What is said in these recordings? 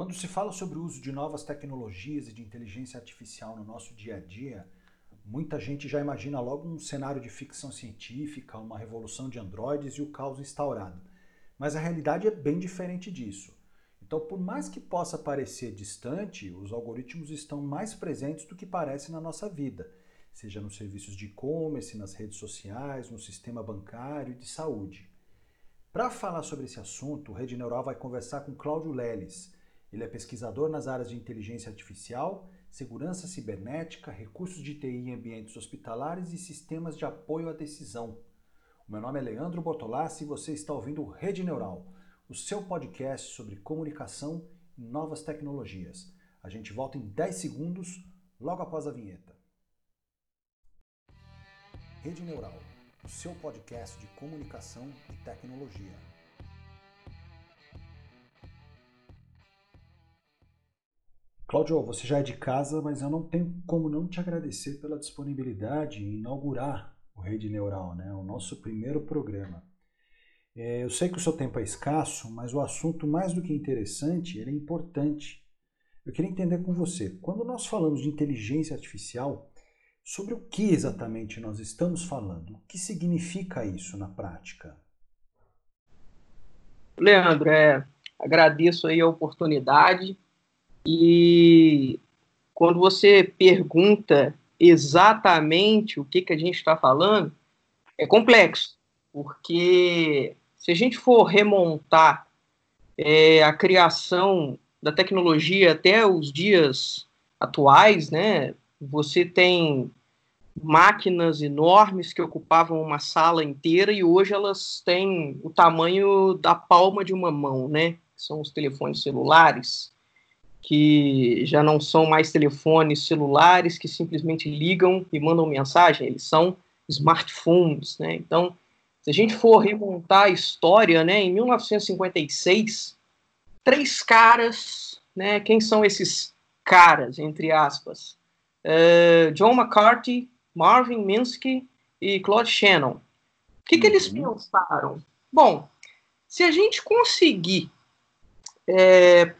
Quando se fala sobre o uso de novas tecnologias e de inteligência artificial no nosso dia a dia, muita gente já imagina logo um cenário de ficção científica, uma revolução de androides e o caos instaurado. Mas a realidade é bem diferente disso. Então, por mais que possa parecer distante, os algoritmos estão mais presentes do que parece na nossa vida, seja nos serviços de e-commerce, nas redes sociais, no sistema bancário e de saúde. Para falar sobre esse assunto, o Rede Neural vai conversar com Cláudio Leles. Ele é pesquisador nas áreas de inteligência artificial, segurança cibernética, recursos de TI em ambientes hospitalares e sistemas de apoio à decisão. O meu nome é Leandro Bortolassi e você está ouvindo Rede Neural o seu podcast sobre comunicação e novas tecnologias. A gente volta em 10 segundos, logo após a vinheta. Rede Neural, o seu podcast de comunicação e tecnologia. Cláudio, você já é de casa, mas eu não tenho como não te agradecer pela disponibilidade em inaugurar o Rede Neural, né? o nosso primeiro programa. É, eu sei que o seu tempo é escasso, mas o assunto, mais do que interessante, ele é importante. Eu queria entender com você, quando nós falamos de inteligência artificial, sobre o que exatamente nós estamos falando? O que significa isso na prática? Leandro, é, agradeço aí a oportunidade e quando você pergunta exatamente o que, que a gente está falando, é complexo, porque se a gente for remontar é, a criação da tecnologia até os dias atuais, né, você tem máquinas enormes que ocupavam uma sala inteira e hoje elas têm o tamanho da palma de uma mão, né? São os telefones celulares, que já não são mais telefones celulares que simplesmente ligam e mandam mensagem, eles são smartphones, né? Então, se a gente for remontar a história, né, em 1956, três caras, né, quem são esses caras, entre aspas? Uh, John McCarthy, Marvin Minsky e Claude Shannon. O que, que eles uhum. pensaram? Bom, se a gente conseguir é,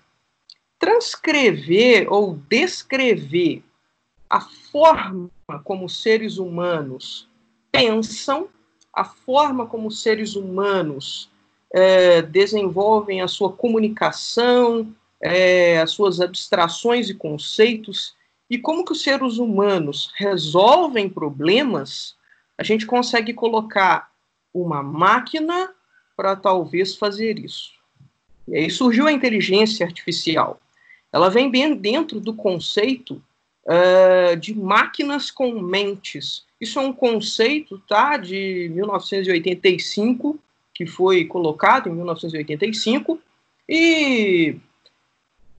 transcrever ou descrever a forma como os seres humanos pensam, a forma como os seres humanos é, desenvolvem a sua comunicação, é, as suas abstrações e conceitos, e como que os seres humanos resolvem problemas, a gente consegue colocar uma máquina para talvez fazer isso. E aí surgiu a inteligência artificial. Ela vem bem dentro do conceito uh, de máquinas com mentes, isso é um conceito tá, de 1985, que foi colocado em 1985, e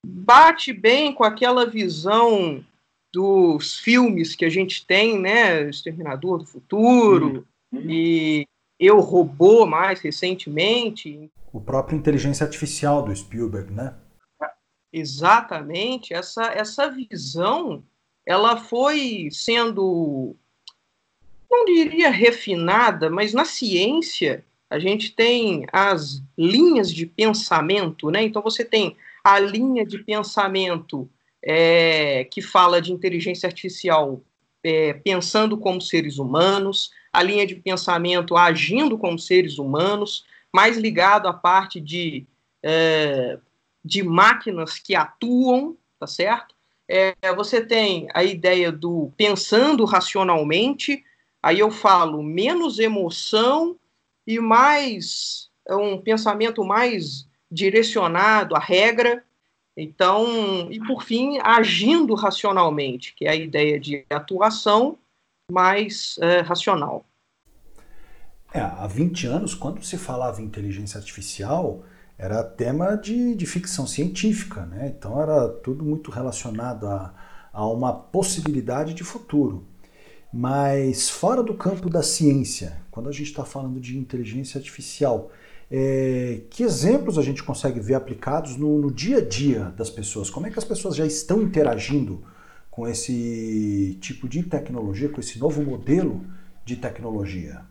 bate bem com aquela visão dos filmes que a gente tem, né? Exterminador do Futuro uhum. e Eu Robô mais recentemente. O próprio Inteligência Artificial do Spielberg, né? Exatamente. Essa, essa visão ela foi sendo não diria refinada, mas na ciência a gente tem as linhas de pensamento, né? Então você tem a linha de pensamento é, que fala de inteligência artificial é, pensando como seres humanos, a linha de pensamento agindo como seres humanos, mais ligado à parte de, é, de máquinas que atuam, tá certo? É, você tem a ideia do pensando racionalmente, Aí eu falo menos emoção e mais é um pensamento mais direcionado à regra. Então, e por fim, agindo racionalmente, que é a ideia de atuação mais é, racional. É, há 20 anos, quando se falava em inteligência artificial, era tema de, de ficção científica, né? Então era tudo muito relacionado a, a uma possibilidade de futuro. Mas fora do campo da ciência, quando a gente está falando de inteligência artificial, é, que exemplos a gente consegue ver aplicados no, no, dia a dia das pessoas? Como é que as pessoas já estão interagindo com esse tipo de tecnologia, com esse novo modelo de tecnologia?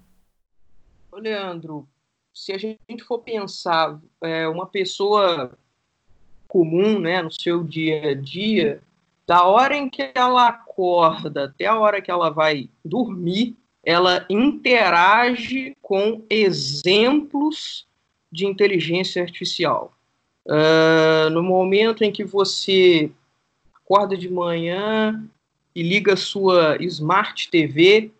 Leandro, se a gente for pensar, é, uma pessoa comum, né, no seu dia a dia, da hora em que ela acorda até a hora que ela vai dormir, ela interage com exemplos de inteligência artificial. Uh, no momento em que você acorda de manhã e liga sua Smart TV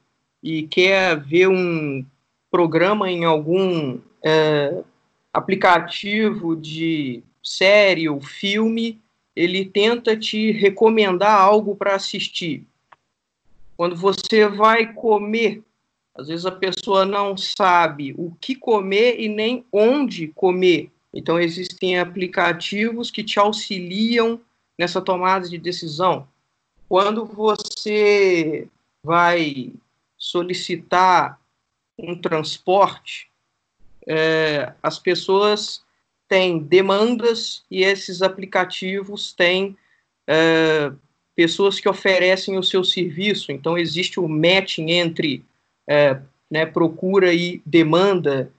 e quer ver um programa em algum uh, aplicativo de série ou filme, ele tenta te recomendar algo para assistir. Quando você vai comer, às vezes a pessoa não sabe o que comer e nem onde comer. Então, existem aplicativos que te auxiliam nessa tomada de decisão. Quando você vai solicitar um transporte, é, as pessoas têm demandas e esses aplicativos têm é, pessoas que oferecem o seu serviço. Então, existe o matching entre é, né, procura e demanda.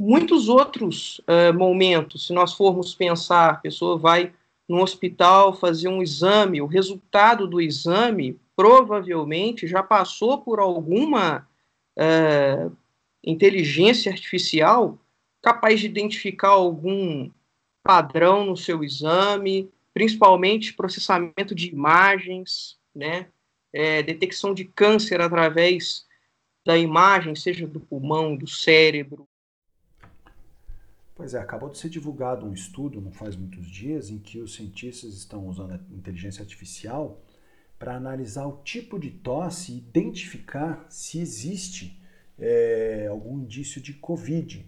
Muitos outros é, momentos, se nós formos pensar, a pessoa vai no hospital fazer um exame, o resultado do exame provavelmente já passou por alguma é, inteligência artificial capaz de identificar algum padrão no seu exame, principalmente processamento de imagens, né? É, detecção de câncer através da imagem, seja do pulmão, do cérebro. Pois é, acabou de ser divulgado um estudo, não faz muitos dias, em que os cientistas estão usando a inteligência artificial para analisar o tipo de tosse e identificar se existe é, algum indício de Covid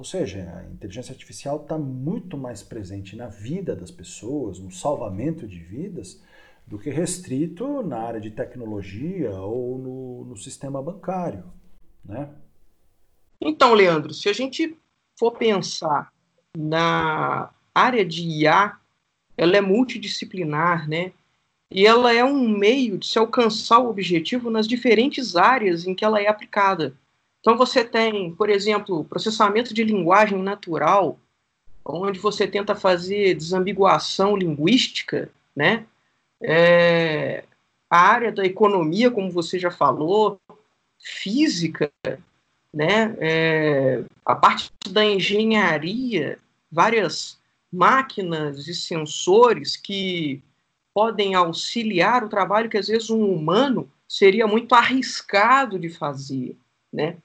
ou seja, a inteligência artificial está muito mais presente na vida das pessoas, no salvamento de vidas, do que restrito na área de tecnologia ou no, no sistema bancário. Né? Então, Leandro, se a gente for pensar na área de IA, ela é multidisciplinar, né? E ela é um meio de se alcançar o objetivo nas diferentes áreas em que ela é aplicada. Então você tem, por exemplo, processamento de linguagem natural, onde você tenta fazer desambiguação linguística, né? É, a área da economia, como você já falou, física, né? É, a parte da engenharia, várias máquinas e sensores que podem auxiliar o trabalho que às vezes um humano seria muito arriscado de fazer, né?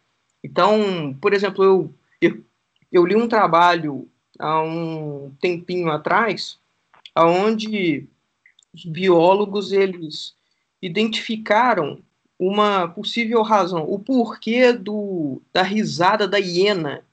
Então, por exemplo, eu, eu, eu li um trabalho há um tempinho atrás, onde os biólogos eles identificaram uma possível razão, o porquê do, da risada da hiena.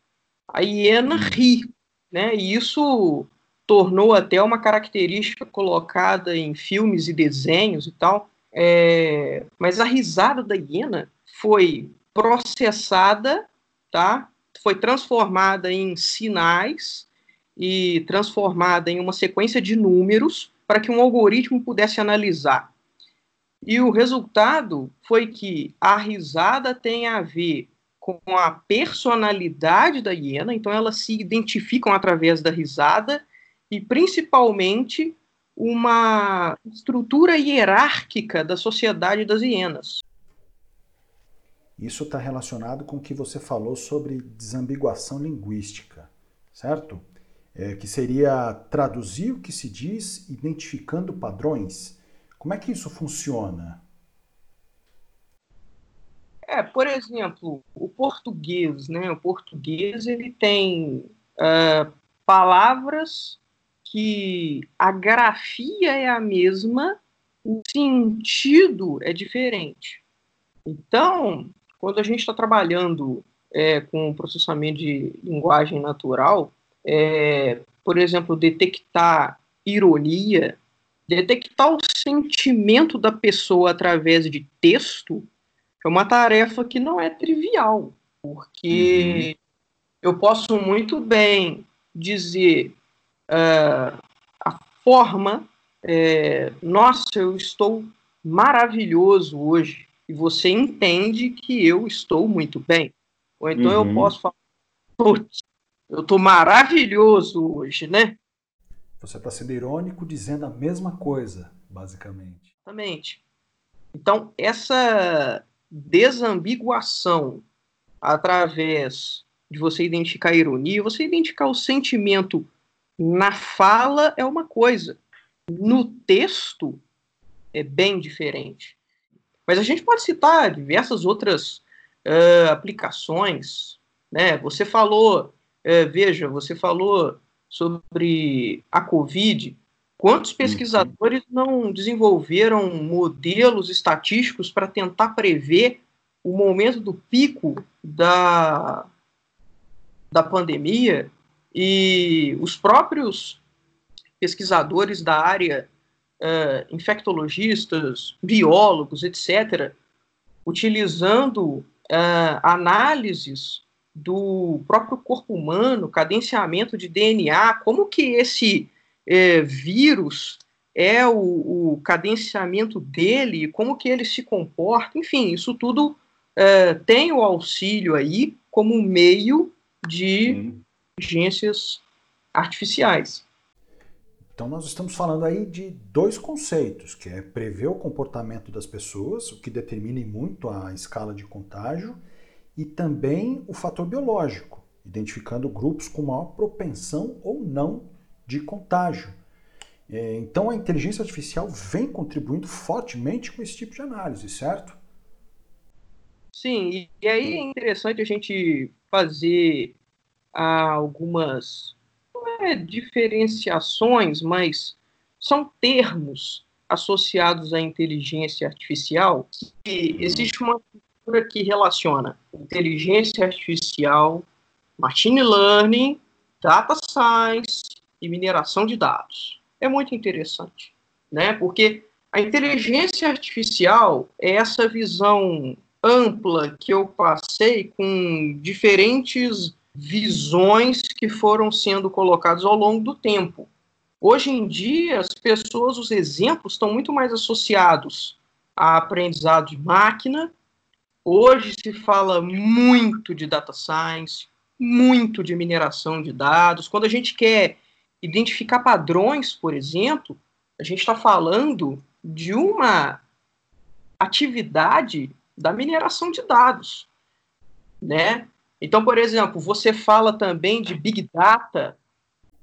A hiena ri, né? E isso tornou até uma característica colocada em filmes e desenhos e tal. É, mas a risada da hiena foi processada, tá? Foi transformada em sinais e transformada em uma sequência de números para que um algoritmo pudesse analisar. E o resultado foi que a risada tem a ver com a personalidade da hiena, então elas se identificam através da risada e principalmente uma estrutura hierárquica da sociedade das hienas. Isso está relacionado com o que você falou sobre desambiguação linguística, certo? É, que seria traduzir o que se diz identificando padrões. Como é que isso funciona? É, por exemplo, o português, né? O português ele tem uh, palavras que a grafia é a mesma, o sentido é diferente. Então, quando a gente está trabalhando é, com processamento de linguagem natural, é, por exemplo, detectar ironia, detectar o sentimento da pessoa através de texto é uma tarefa que não é trivial, porque uhum. eu posso muito bem dizer uh, a forma, é, nossa, eu estou maravilhoso hoje, e você entende que eu estou muito bem. Ou então uhum. eu posso falar, putz, eu estou maravilhoso hoje, né? Você está sendo irônico dizendo a mesma coisa, basicamente. Exatamente. Então, essa desambiguação através de você identificar a ironia, você identificar o sentimento na fala é uma coisa, no texto é bem diferente. Mas a gente pode citar diversas outras uh, aplicações. Né? Você falou, uh, veja, você falou sobre a Covid. Quantos pesquisadores não desenvolveram modelos estatísticos para tentar prever o momento do pico da, da pandemia? E os próprios pesquisadores da área, uh, infectologistas, biólogos, etc., utilizando uh, análises do próprio corpo humano, cadenciamento de DNA, como que esse vírus é o, o, cadenciamento dele, como que ele se comporta, enfim, isso tudo tem o auxílio aí como meio de inteligências artificiais. Então nós estamos falando aí de dois conceitos, que é prever o comportamento das pessoas, o que determina muito a escala de contágio, e também o fator biológico, identificando grupos com maior propensão ou não de contágio. É, então a inteligência artificial vem contribuindo fortemente com esse tipo de análise, certo? Sim, e aí é interessante a gente fazer algumas é diferenciações, mas são termos associados à inteligência artificial. E existe uma cultura que relaciona inteligência artificial, machine learning, data science e mineração de dados. É muito interessante, né? Porque a inteligência artificial é essa visão ampla que eu passei com diferentes visões que foram sendo colocadas ao longo do tempo. Hoje em dia, as pessoas, os exemplos estão muito mais associados a aprendizado de máquina. Hoje se fala muito de data science, muito de mineração de dados. Quando a gente quer identificar padrões, por exemplo, a gente está falando de uma atividade da mineração de dados, né? Então, por exemplo, você fala também de Big Data.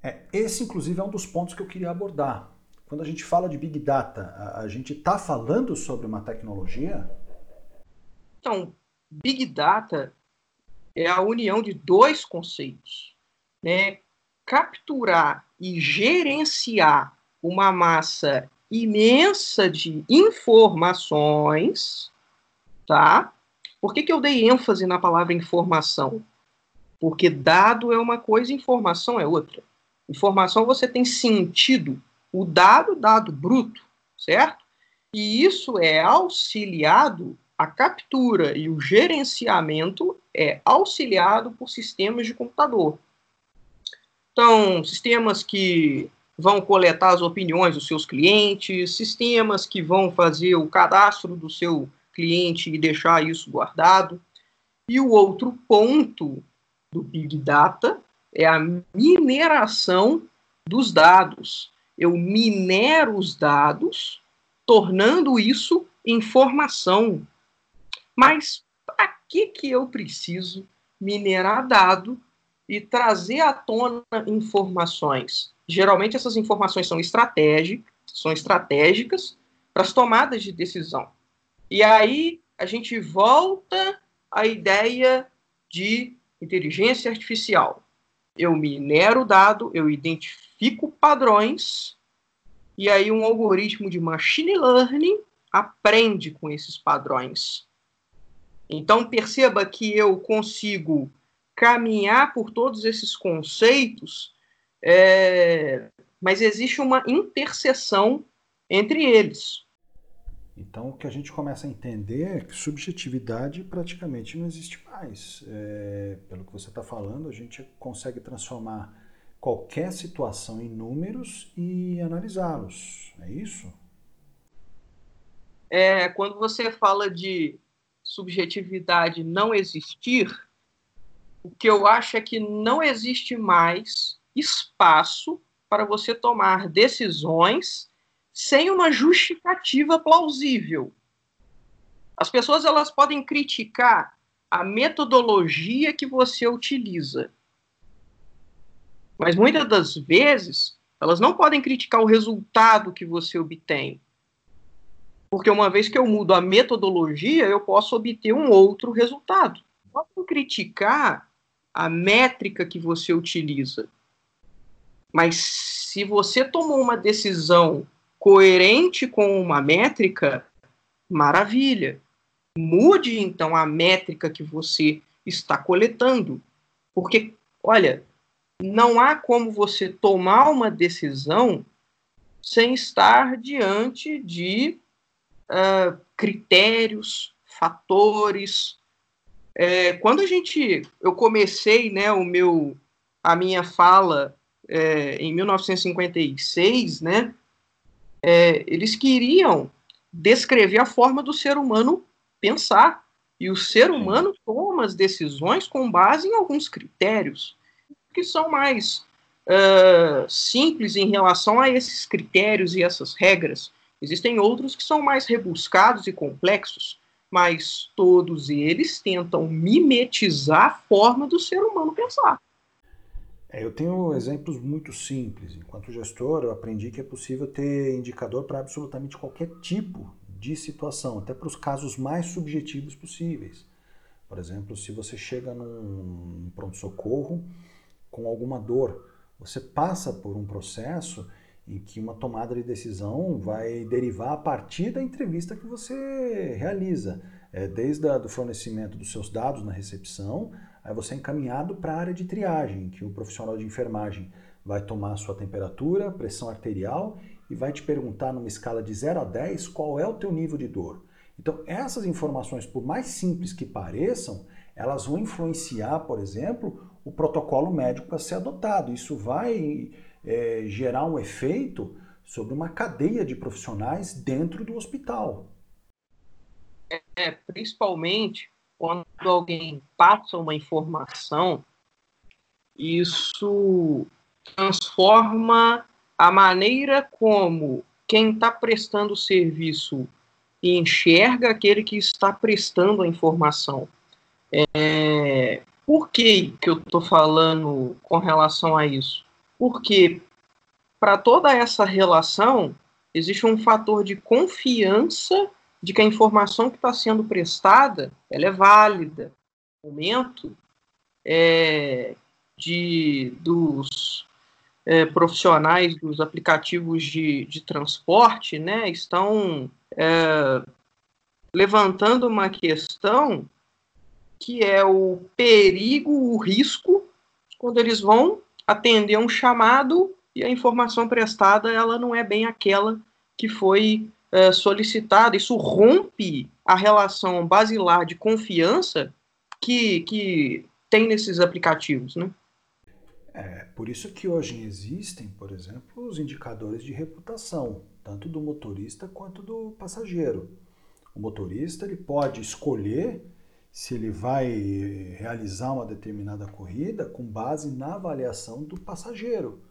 É, esse, inclusive, é um dos pontos que eu queria abordar. Quando a gente fala de Big Data, a, a gente está falando sobre uma tecnologia? Então, Big Data é a união de dois conceitos. Né? Capturar e gerenciar uma massa imensa de informações, tá? Por que, que eu dei ênfase na palavra informação? Porque dado é uma coisa, informação é outra. Informação você tem sentido. O dado, dado bruto, certo? E isso é auxiliado, a captura e o gerenciamento é auxiliado por sistemas de computador. Então, sistemas que vão coletar as opiniões dos seus clientes, sistemas que vão fazer o cadastro do seu cliente e deixar isso guardado. E o outro ponto do Big Data é a mineração dos dados. Eu minero os dados, tornando isso informação. Mas para que, que eu preciso minerar dado e trazer à tona informações? Geralmente essas informações são estratégicas, são estratégicas para as tomadas de decisão. E aí a gente volta à ideia de inteligência artificial. Eu minero o dado, eu identifico padrões, e aí um algoritmo de machine learning aprende com esses padrões. Então perceba que eu consigo caminhar por todos esses conceitos, é, mas existe uma interseção entre eles. Então, o que a gente começa a entender é que subjetividade praticamente não existe mais. É, pelo que você está falando, a gente consegue transformar qualquer situação em números e analisá-los. É isso? É, quando você fala de subjetividade não existir, o que eu acho é que não existe mais espaço para você tomar decisões sem uma justificativa plausível. As pessoas elas podem criticar a metodologia que você utiliza, mas muitas das vezes elas não podem criticar o resultado que você obtém. Porque uma vez que eu mudo a metodologia, eu posso obter um outro resultado. Podem criticar a métrica que você utiliza. Mas se você tomou uma decisão coerente com uma métrica, maravilha. Mude então a métrica que você está coletando. Porque, olha, não há como você tomar uma decisão sem estar diante de uh, critérios, fatores. É, quando a gente, eu comecei, né, o meu, a minha fala é, em 1956, né, é, eles queriam descrever a forma do ser humano pensar. E o ser humano toma as decisões com base em alguns critérios que são mais uh, simples em relação a esses critérios e essas regras. Existem outros que são mais rebuscados e complexos, mas todos eles tentam mimetizar a forma do ser humano pensar. É, eu tenho exemplos muito simples. Enquanto gestor, eu aprendi que é possível ter indicador para absolutamente qualquer tipo de situação, até para os casos mais subjetivos possíveis. Por exemplo, se você chega num pronto-socorro com alguma dor, você passa por um processo em que uma tomada de decisão vai derivar a partir da entrevista que você realiza, é, desde o fornecimento dos seus dados na recepção Aí você é encaminhado para a área de triagem, que o profissional de enfermagem vai tomar a sua temperatura, pressão arterial e vai te perguntar numa escala de 0 a 10 qual é o teu nível de dor. Então, essas informações, por mais simples que pareçam, elas vão influenciar, por exemplo, o protocolo médico a ser adotado. Isso vai é, gerar um efeito sobre uma cadeia de profissionais dentro do hospital. É, principalmente quando alguém passa uma informação, isso transforma a maneira como quem está prestando o serviço enxerga aquele que está prestando a informação. É, por que, que eu estou falando com relação a isso? Porque para toda essa relação existe um fator de confiança de que a informação que está sendo prestada ela é válida. No momento é, de, dos é, profissionais dos aplicativos de, de transporte né, estão é, levantando uma questão que é o perigo, o risco, quando eles vão atender um chamado e a informação prestada ela não é bem aquela que foi é, solicitado, isso rompe a relação basilar de confiança que, que tem nesses aplicativos, né? É, por isso que hoje existem, por exemplo, os indicadores de reputação, tanto do motorista quanto do passageiro. O motorista ele pode escolher se ele vai realizar uma determinada corrida com base na avaliação do passageiro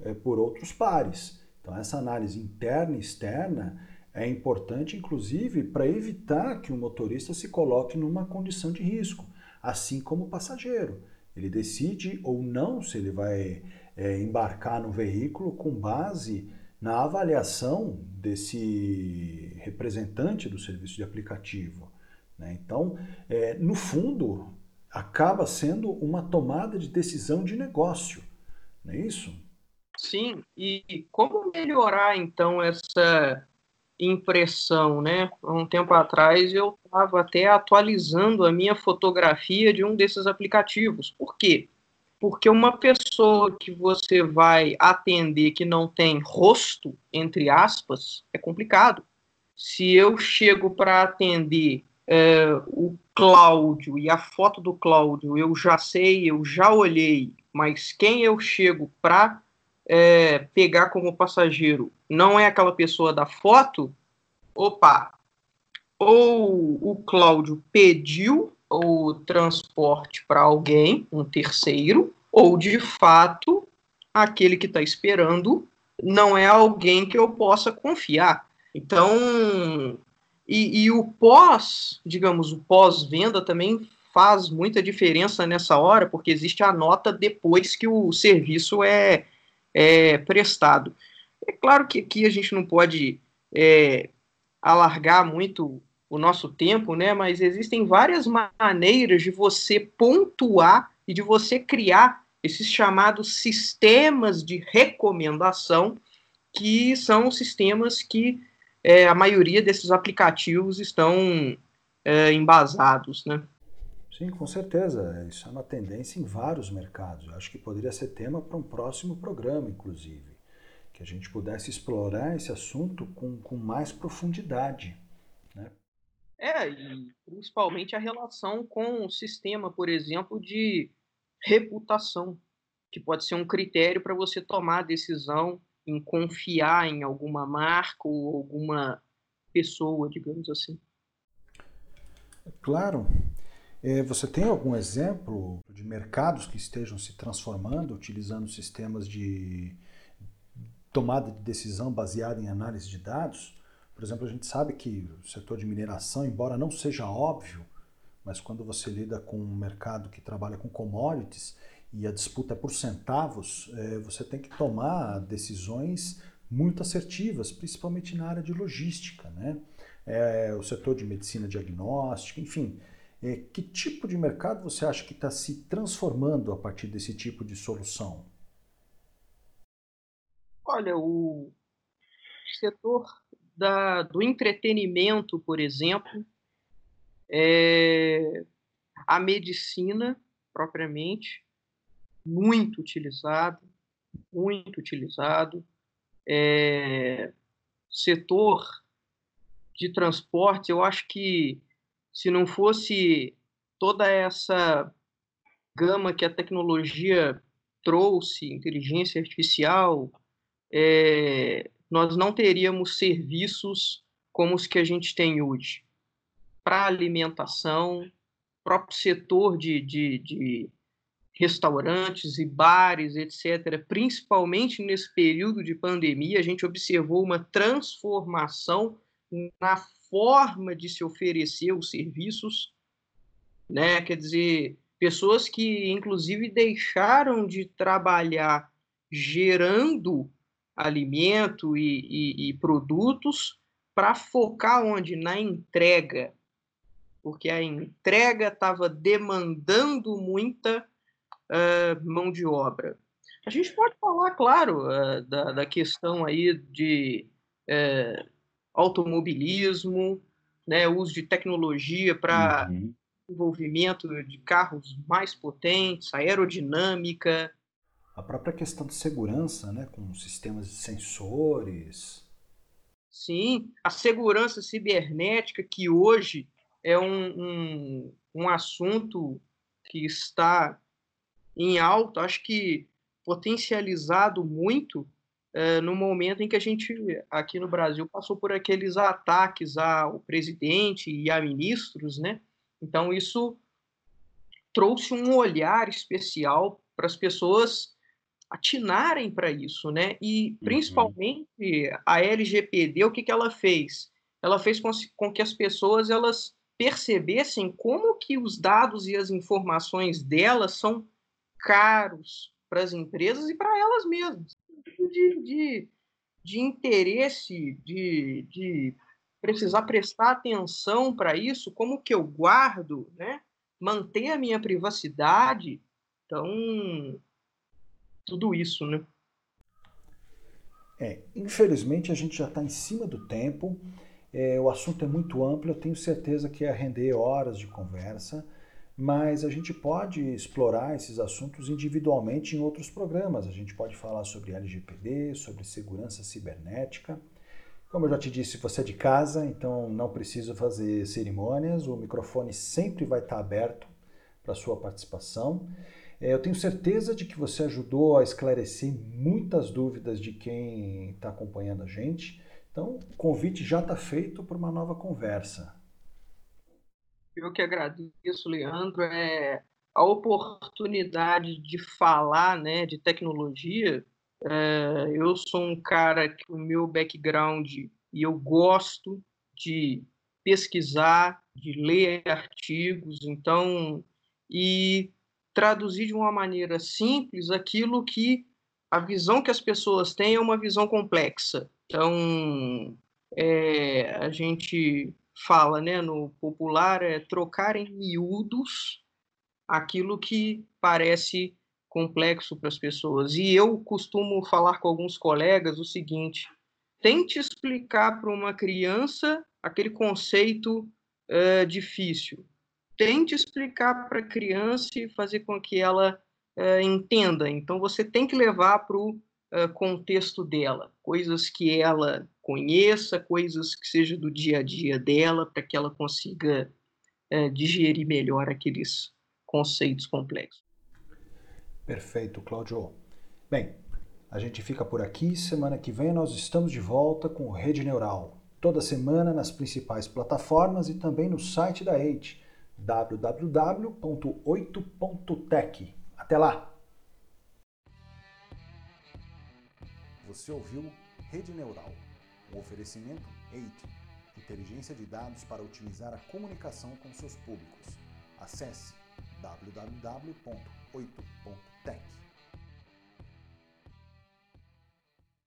é, por outros pares. Então, essa análise interna e externa é importante, inclusive, para evitar que o motorista se coloque numa condição de risco, assim como o passageiro. Ele decide ou não se ele vai é, embarcar no veículo com base na avaliação desse representante do serviço de aplicativo. Né? Então, é, no fundo, acaba sendo uma tomada de decisão de negócio, não é isso? Sim, e como melhorar então essa impressão, né? Um tempo atrás eu estava até atualizando a minha fotografia de um desses aplicativos. Por quê? Porque uma pessoa que você vai atender que não tem rosto, entre aspas, é complicado. Se eu chego para atender é, o Cláudio e a foto do Cláudio eu já sei, eu já olhei, mas quem eu chego para é, pegar como passageiro não é aquela pessoa da foto, opa, ou o Cláudio pediu o transporte para alguém, um terceiro, ou de fato aquele que está esperando não é alguém que eu possa confiar. Então, e, e o pós, digamos, o pós-venda também faz muita diferença nessa hora, porque existe a nota depois que o serviço é, é prestado. É claro que aqui a gente não pode é, alargar muito o nosso tempo, né? Mas existem várias maneiras de você pontuar e de você criar esses chamados sistemas de recomendação, que são sistemas que é, a maioria desses aplicativos estão é, embasados, né? Sim, com certeza. Isso é uma tendência em vários mercados. Eu acho que poderia ser tema para um próximo programa, inclusive, que a gente pudesse explorar esse assunto com, com mais profundidade. Né? É, e principalmente a relação com o sistema, por exemplo, de reputação, que pode ser um critério para você tomar a decisão em confiar em alguma marca ou alguma pessoa, digamos assim. Claro. É, você tem algum exemplo de mercados que estejam se transformando, utilizando sistemas de tomada de decisão baseada em análise de dados? Por exemplo, a gente sabe que o setor de mineração, embora não seja óbvio, mas quando você lida com um mercado que trabalha com commodities, e a disputa é por centavos, é, você tem que tomar decisões muito assertivas, principalmente na área de logística, né? É, o setor de medicina diagnóstica, enfim. É, que tipo de mercado você acha que está se transformando a partir desse tipo de solução? Olha, o setor da, do entretenimento, por exemplo, é, a medicina propriamente, muito utilizado, muito utilizado. É, setor de transporte, eu acho que se não fosse toda essa gama que a tecnologia trouxe, inteligência artificial, é, nós não teríamos serviços como os que a gente tem hoje. Para alimentação, próprio setor de, de, de restaurantes e bares, etc., principalmente nesse período de pandemia, a gente observou uma transformação na forma de se oferecer os serviços, né? Quer dizer, pessoas que inclusive deixaram de trabalhar gerando alimento e, e, e produtos para focar onde na entrega, porque a entrega estava demandando muita uh, mão de obra. A gente pode falar, claro, uh, da, da, questão aí de uh, automobilismo, né, uso de tecnologia para uhum. desenvolvimento de carros mais potentes, aerodinâmica. A própria questão de segurança, né, com sistemas de sensores. Sim, a segurança cibernética, que hoje é um, um, um assunto que está em alto, acho que potencializado muito é, no momento em que a gente, aqui no Brasil, passou por aqueles ataques ao presidente e a ministros, né? Então, isso trouxe um olhar especial para as pessoas atinarem para isso, né? E, uhum. principalmente, a LGPD, o que, que ela fez? Ela fez com, com que as pessoas elas percebessem como que os dados e as informações delas são caros para as empresas e para elas mesmas. De, de, de interesse, de, de precisar prestar atenção para isso, como que eu guardo, né? manter a minha privacidade. Então, tudo isso, né? É, infelizmente a gente já está em cima do tempo. É, o assunto é muito amplo, eu tenho certeza que ia render horas de conversa mas a gente pode explorar esses assuntos individualmente em outros programas. A gente pode falar sobre LGPD, sobre segurança cibernética. Como eu já te disse, você é de casa, então não precisa fazer cerimônias, o microfone sempre vai estar aberto para sua participação. É, eu tenho certeza de que você ajudou a esclarecer muitas dúvidas de quem está acompanhando a gente. Então, o convite já está feito para uma nova conversa. Eu que agradeço, Leandro. É a oportunidade de falar né, de tecnologia, é, eu sou um cara que o meu background e eu gosto de pesquisar, de ler artigos, então e traduzir de uma maneira simples aquilo que a visão que as pessoas têm é uma visão complexa. Então, é, a gente fala, né, no popular, é trocar em miúdos aquilo que parece complexo para as pessoas. E eu costumo falar com alguns colegas o seguinte: tente explicar para uma criança aquele conceito uh, difícil. Tente explicar para a criança e fazer com que ela uh, entenda. Então, você tem que levar para o uh, contexto dela, coisas que ela conheça, coisas que sejam do dia a dia dela, para que ela consiga digerir melhor aqueles conceitos complexos. Perfeito, Claudio. Bem, a gente fica por aqui. Semana que vem nós estamos de volta com Rede Neural. Toda semana nas principais plataformas e também no site da EIT, www.8.tech. Até lá! Você ouviu Rede Neural, um oferecimento EIT, inteligência de dados para otimizar a comunicação com seus públicos. Acesse www.8.tech.